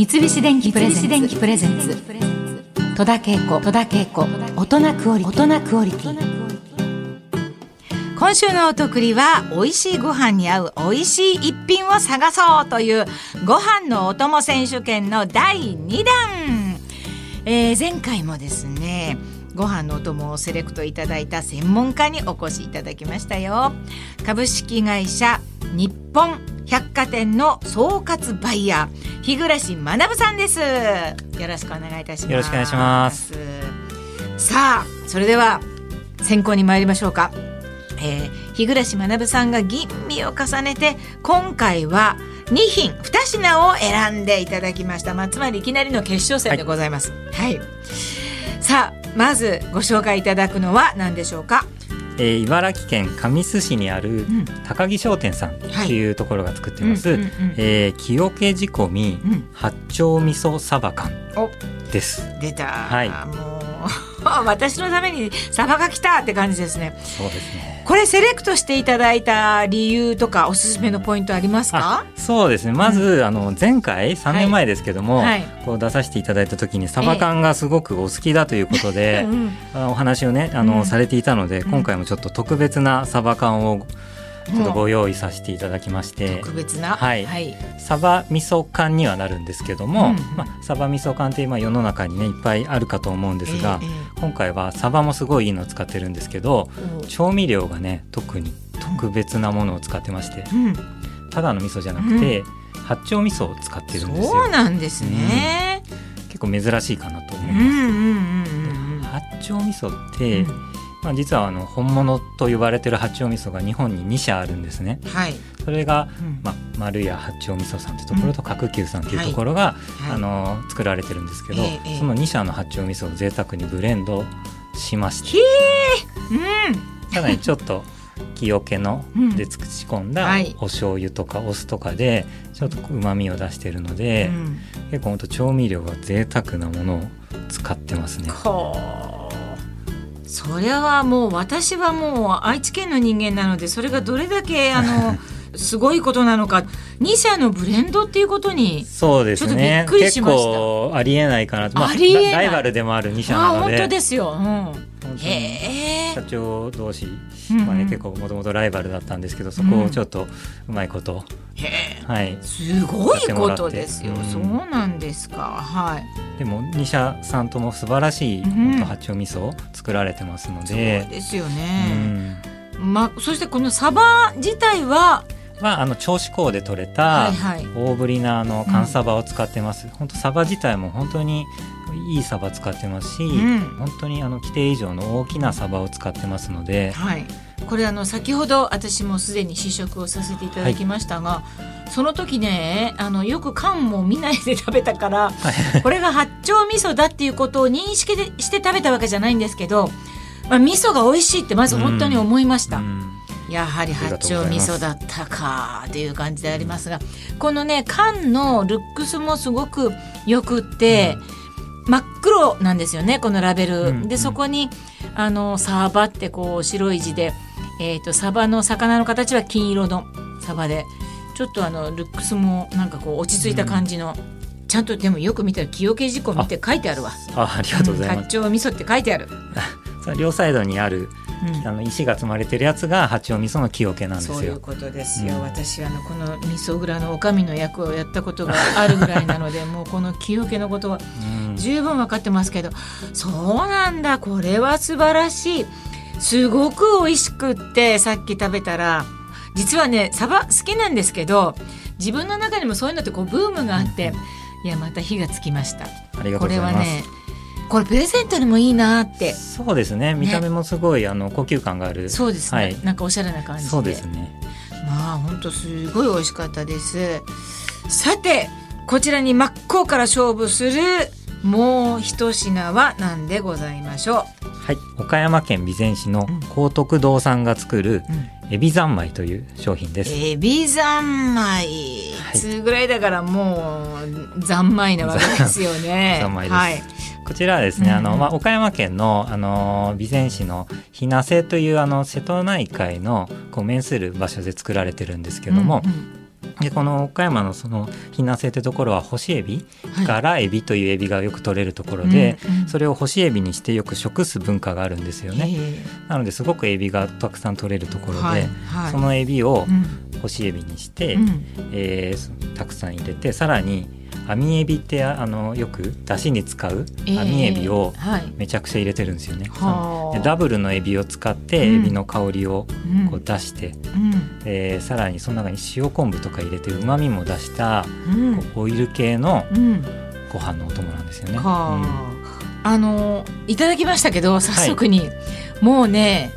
三菱電機プレゼンツ。戸田恵子。大人クオリティ。今週のお得りは美味しいご飯に合う美味しい一品を探そうというご飯のお供選手権の第2弾、えー、前回もですねご飯のお供をセレクトいただいた専門家にお越しいただきましたよ。株式会社日本百貨店の総括バイヤー日暮学さんです。よろしくお願いいたします。よろしくお願いします。さあそれでは選考に参りましょうか。えー、日暮学さんが吟味を重ねて今回は2品2品を選んでいただきました、まあ、つまりいきなりの決勝戦でございます。はい、はい、さあまずご紹介いただくのは何でしょうか？えー、茨城県神栖市にある高木商店さんっていうところが作ってます、え清気仕込み、八丁味噌サバ缶です。出た、はい、私のためにサバが来たって感じですね。そうですね。これセレクトしていただいた理由とかおすすめのポイントありますか？そうですね。まず、うん、あの前回3年前ですけども、はい、こう出させていただいた時にサバ缶がすごくお好きだということで、えーうん、お話をねあの、うん、されていたので、今回もちょっと特別なサバ缶をちょっとご用意させていただきまして、特別な、はい、はい、サバ味噌缶にはなるんですけども、うん、まあ、サバ味噌缶って今世の中にねいっぱいあるかと思うんですが、えー、今回はサバもすごいいいのを使ってるんですけど、調味料がね特に特別なものを使ってまして、うん、ただの味噌じゃなくて、八丁味噌を使ってるんですよ。そうなんですね、結構珍しいかなと思います。八丁味噌って、まあ、実はあの本物と呼ばれてる八丁味噌が日本に2社あるんですね。はい、それが、うん、まあ、丸屋八丁味噌さんというところと角久さんというところが、はい、あの作られてるんですけど、その2社の八丁味噌を贅沢にブレンドしまして、うん、さらにちょっと清気のでつくし込んだお醤油とかお酢とかでちょっとうまみを出してるので、うん、結構本当調味料が贅沢なものを使ってますね。それはもう私はもう愛知県の人間なのでそれがどれだけ あのすごいことなのか。2社のブレンドっていうことにそうですね。びっくりしました。ありえないかなまあ、ありえライバルでもある2社なので。本当ですよ、うん、へ社長同士、まあね、結構もともとライバルだったんですけどそこをちょっとうまいこと、はい、すごいことですよ、そうなんですか。はい。でも2社さんとも素晴らしい、本当八丁味噌を作られてますので。そうですよね、まあ、そしてこのサバ自体ははあの銚子港で取れた大ぶりなあの寒サバを使ってます。本当サバ自体も本当にいいサバ使ってますし、うん、本当にあの規定以上の大きなサバを使ってますので、はい、これあの先ほど私もすでに試食をさせていただきましたが、はい、その時ねあのよく缶も見ないで食べたから、はい、これが八丁味噌だっていうことを認識でして食べたわけじゃないんですけど、まあ、味噌が美味しいってまず本当に思いました。うんやはり八丁味噌だったかという感じでありますがこのね缶のルックスもすごくよくって、うん。真っ黒なんですよねこのラベル、うん、でそこにあのサバってこう白い字で、えーと、サバの魚の形は金色のサバでちょっとあのルックスもなんかこう落ち着いた感じの、うん、ちゃんとでもよく見たら清気事項見て書いてあるわ。あありがとうございます、八丁味噌って書いてある。両サイドにあるあの石が積まれてるやつが八丁味噌の木桶なんですよ。そういうことですよ。うん、私あのこの味噌蔵の女将の役をやったことがあるぐらいなので、もうこの木桶のことは十分分かってますけど、うん、そうなんだ。これは素晴らしい。すごく美味しくってさっき食べたら、実はねサバ好きなんですけど、自分の中にもそういうのってこうブームがあって、いやまた火がつきました。ありがとうございます。これはね。これプレゼントにもいいなって。そうですね。見た目もすごい、ね、あの高級感がある。そうですね、はい、なんかおしゃれな感じそうですね。まあ本当すごい美味しかったです。さてこちらに真っ向から勝負するもう一品は何でございましょう？はい。岡山県備前市の高徳堂さんが作る、エビ三昧という商品です。エビ三昧、はい、ぐらいだからもう三昧なわけですよね。三昧です。はいこちらはですね、うん、あのまあ、岡山県のあの備前市の日名瀬というあの瀬戸内海のこう面する場所で作られてるんですけども、うんうん、でこの岡山のその避難性ってところは干しエビからエビというエビがよく取れるところで、はいそれを干しエビにしてよく食す文化があるんですよね。なのですごくエビがたくさん取れるところで、はいはい、そのエビを干しエビにして、うん、えー、たくさん入れてさらに網エビってあのよくだしに使う網エビをめちゃくちゃ入れてるんですよね。はい、ダブルのエビを使ってエビの香りをこう出して、うん、えー、さらにその中に塩昆布とか入れてうまみも出した、うん、オイル系のご飯のお供なんですよね。うん、あのいただきましたけど早速に、はい、もうね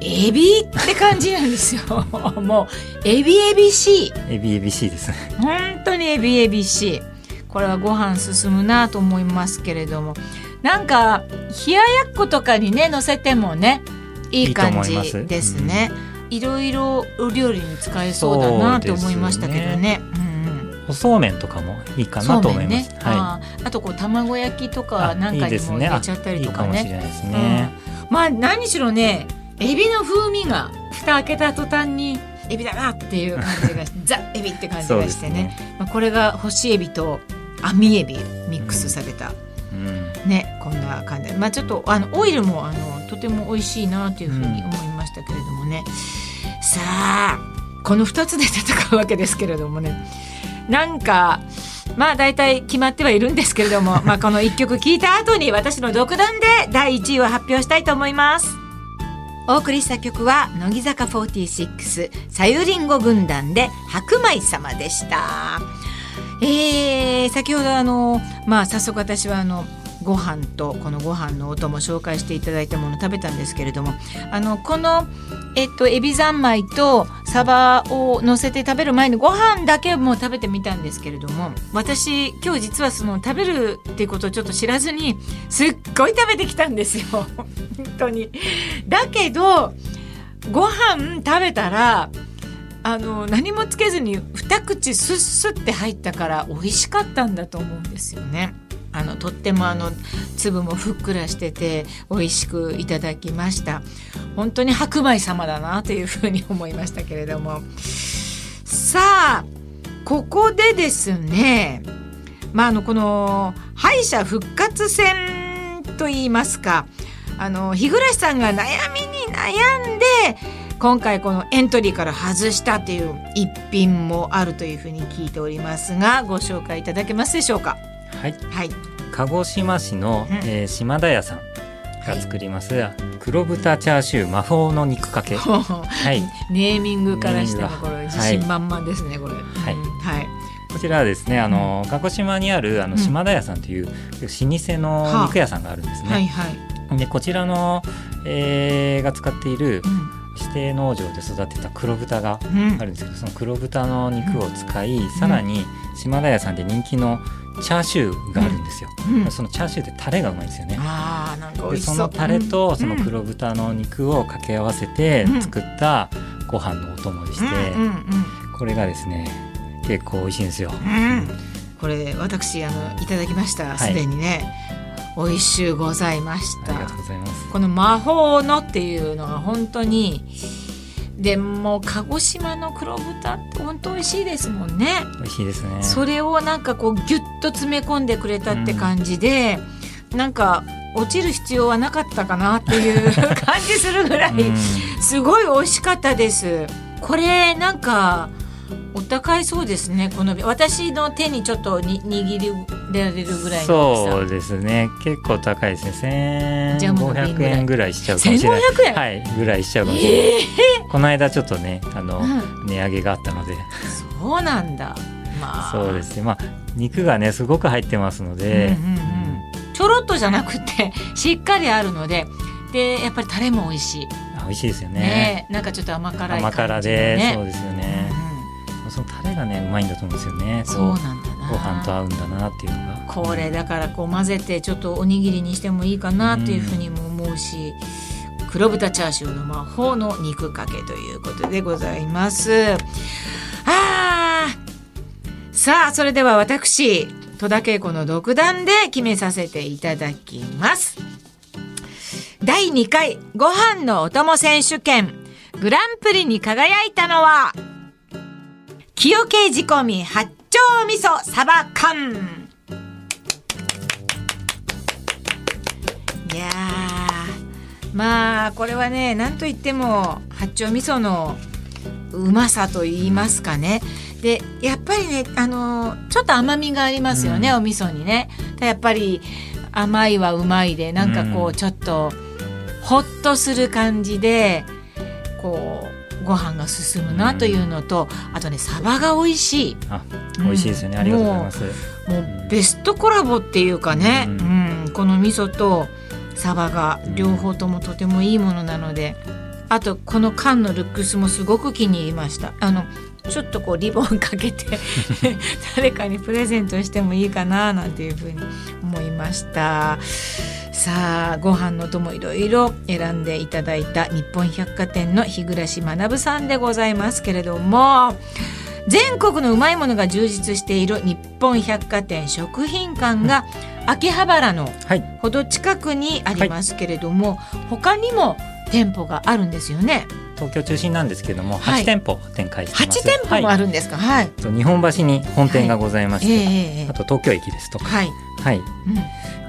エビ？って感じなんですよ。もうエビエビしいエビエビしいですね。本当にエビエビしいこれはご飯進むなと思いますけれども。なんか冷ややっことかにね乗せてもねいい感じですね。いろいろお料理に使えそうだなって思いましたけどね。おそうめんとかもいいかなと思います。ね、はい、あとこう卵焼きとかなんかにも入れちゃったりとかね。いいいね。うん、まあ何しろね、エビの風味が蓋開けた途端にエビだなっていう感じが ザエビって感じがしてね。ね。まあこれが干しエビと網エビミックスされた、うん、ねこんな感じ。でまあちょっとあのオイルもあのとても美味しいなというふうに思いましたけれどもね、うん、さあこの2つで戦うわけですけれどもね。なんかまあ大体決まってはいるんですけれども、まあこの1曲聴いた後に私の独断で第1位を発表したいと思います。お送りした曲は乃木坂46さゆりんご軍団で白米様でした。えー、先ほどあのまあ早速私はあのご飯とこのご飯の音も紹介していただいたもの食べたんですけれどもあのこのえっとエビ三昧とサバを乗せて食べる前にご飯だけも食べてみたんですけれども私今日実はその食べるっていうことをちょっと知らずにすっごい食べてきたんですよ 本当に。だけどご飯食べたらあの何もつけずに二口スッスって入ったから美味しかったんだと思うんですよね。あのとってもあの粒もふっくらしてて美味しくいただきました。本当に白米様だなというふうに思いましたけれども。さあここでですねまああのこの敗者復活戦と言いますかあの日暮さんが悩みに悩んで今回このエントリーから外したっていう一品もあるというふうに聞いておりますがご紹介いただけますでしょうか？はい、はい、鹿児島市の、うん、えー、島田屋さんが作ります、はい、黒豚チャーシュー魔法の肉かけ。はい。ネーミングからしてもこれ自信満々ですね、はい、これ。はい、はい。こちらはですねあの、鹿児島にあるあの島田屋さんという老舗の肉屋さんがあるんですね。はいはい、でこちらの、えー、が使っている、うん。指定農場で育てた黒豚があるんですけど、うん、その黒豚の肉を使い、うん、さらに島田屋さんで人気のチャーシューがあるんですよ、うん、そのチャーシューってタレがうまいんですよね。あなんかでそのタレとその黒豚の肉を掛け合わせて作ったご飯のお供でして、これがですね結構美味しいんですよ、これ私あのいただきました。すでにね、はい美味しゅうございました。ありがとうございます。この魔法のっていうのは本当にでも鹿児島の黒豚って本当美味しいですもんね。美味しいですね。それをなんかこうギュッと詰め込んでくれたって感じで、うん、なんか落ちる必要はなかったかなっていう 感じするぐらい、すごい美味しかったです。これなんかお高いそうですねこの私の手にちょっとに握られるぐらいそうですね。結構高いですね。1500円ぐらいしちゃうかもしれない。円？はいぐらいしちゃうかもしれない、えー、この間ちょっとねあの、うん、値上げがあったので。そうなんだ。まあ。そうですね。まあ肉がねすごく入ってますので、うんうんうん、ちょろっとじゃなくて しっかりあるので。でやっぱりタレも美味しい。美味しいですよね。ね。なんかちょっと甘辛い、ね、甘辛でそうですよね、そのタレがねうまいんだと思うんですよね。そうなんだな。ご飯と合うんだなっていうのが。これだからこう混ぜてちょっとおにぎりにしてもいいかなっていうふうにも思うし、うん、黒豚チャーシューの魔法の肉かけということでございます。あさあそれでは私戸田恵子の独断で決めさせていただきます。第2回ご飯のお供選手権グランプリに輝いたのは清家仕込み八丁味噌サバ缶。いやまあこれはね何と言っても八丁味噌のうまさと言いますかね。でやっぱりねあのちょっと甘みがありますよね、うん、お味噌にね。やっぱり甘いはうまいでなんかこうちょっとほっとする感じでこうご飯が進むなというのと、うん、あとねサバが美味しい。あ美味しいですよね、うん、ありがとうございます。もうベストコラボっていうかね、うん、うん、この味噌とサバが両方ともとてもいいものなので、あとこの缶のルックスもすごく気に入りました。あのちょっとこうリボンかけて 誰かにプレゼントしてもいいかななんていうふうに思いましたさあご飯のともいろいろ選んでいただいた日本百貨店の日暮学さんでございますけれども全国のうまいものが充実している日本百貨店食品館が秋葉原のほど近くにありますけれども、はい、他にも店舗があるんですよね。東京中心なんですけれども、はい、8店舗展開してます。8店舗もあるんですか？はい。日本橋に本店がございまして、はいえー、あと東京駅ですとか。はい。はい。うん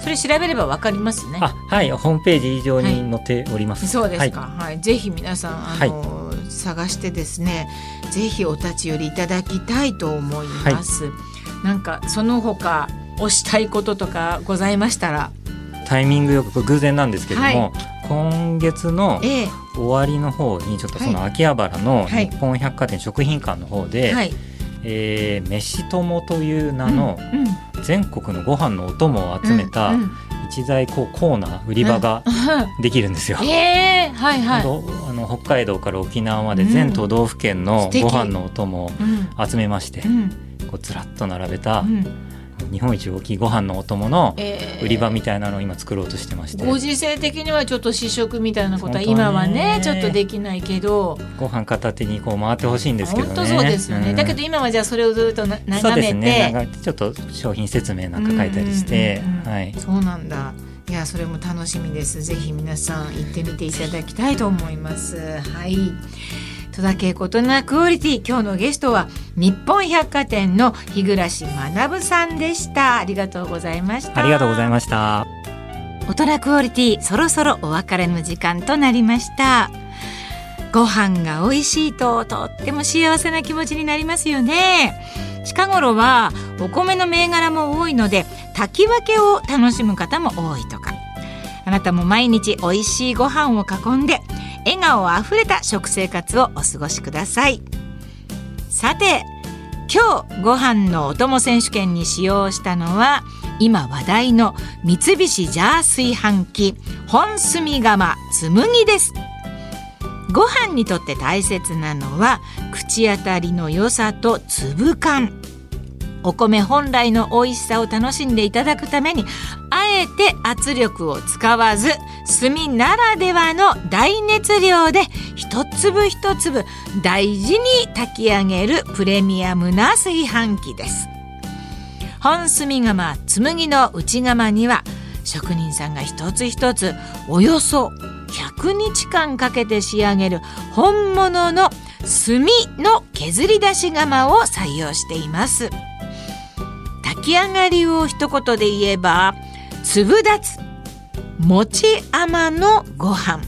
それ調べればわかりますね。あ、はい、ホームページ以上に載っております。そうですか。はい、ぜひ皆さんあの、探してですね、ぜひお立ち寄りいただきたいと思います。なんかその他おしたいこととかございましたら。タイミングよく偶然なんですけども、今月の終わりの方にちょっとその秋葉原の日本百貨店食品館の方で、はい、えー、飯友という名の全国のご飯のお供を集めた一大こうコーナー売り場ができるんですよ。はいはい、あの北海道から沖縄まで全都道府県のご飯のお供を集めまして、こうずらっと並べた、日本一大きいご飯のお供の売り場みたいなのを今作ろうとしてまして、えー、ご時世的にはちょっと試食みたいなことは今はねちょっとできないけど。ご飯片手にこう回ってほしいんですけどね。本当そうですよね、うん、だけど今はじゃあそれをずっと眺めてそうですね。ちょっと商品説明なんか書いたりして、はい、そうなんだ。いやそれも楽しみです。ぜひ皆さん行ってみていただきたいと思います。はい戸田恵子となクオリティ。今日のゲストは日本百貨店の日暮学さんでした。ありがとうございました。ありがとうございました。大人クオリティそろそろお別れの時間となりました。ご飯が美味しいととっても幸せな気持ちになりますよね。近頃はお米の銘柄も多いので炊き分けを楽しむ方も多いとか。あなたも毎日美味しいご飯を囲んで笑顔あふれた食生活をお過ごしください。さて今日ご飯のお供選手権に使用したのは今話題の三菱ジャー炊飯器本炭釜紬です。ご飯にとって大切なのは口当たりの良さと粒感。お米本来の美味しさを楽しんでいただくためにえて圧力を使わず炭ならではの大熱量で一粒一粒大事に炊き上げるプレミアムな炊飯器です。本炭釜紬の内釜には職人さんが一つ一つおよそ100日間かけて仕上げる本物の炭の削り出し釜を採用しています。炊き上がりを一言で言えば粒立つもち甘のご飯。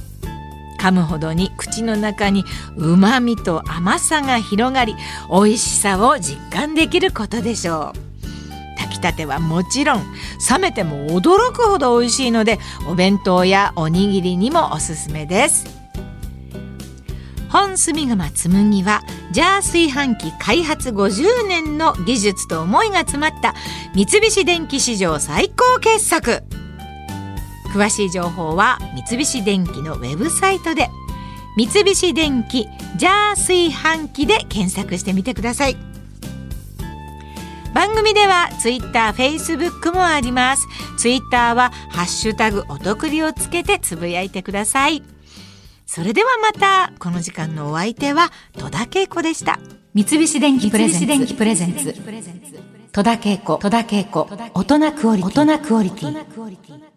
噛むほどに口の中にうまみと甘さが広がり美味しさを実感できることでしょう。炊きたてはもちろん冷めても驚くほど美味しいのでお弁当やおにぎりにもおすすめです。本炭釜紬はジャー炊飯器開発50年の技術と思いが詰まった三菱電機史上最高傑作。詳しい情報は三菱電機のウェブサイトで三菱電機ジャー炊飯器で検索してみてください。番組ではツイッター、フェイスブックもあります。ツイッターはハッシュタグお得りをつけてつぶやいてください。それではまたこの時間のお相手は戸田恵子でした。三菱電機プレゼンツ。戸田恵子。大人クオリティ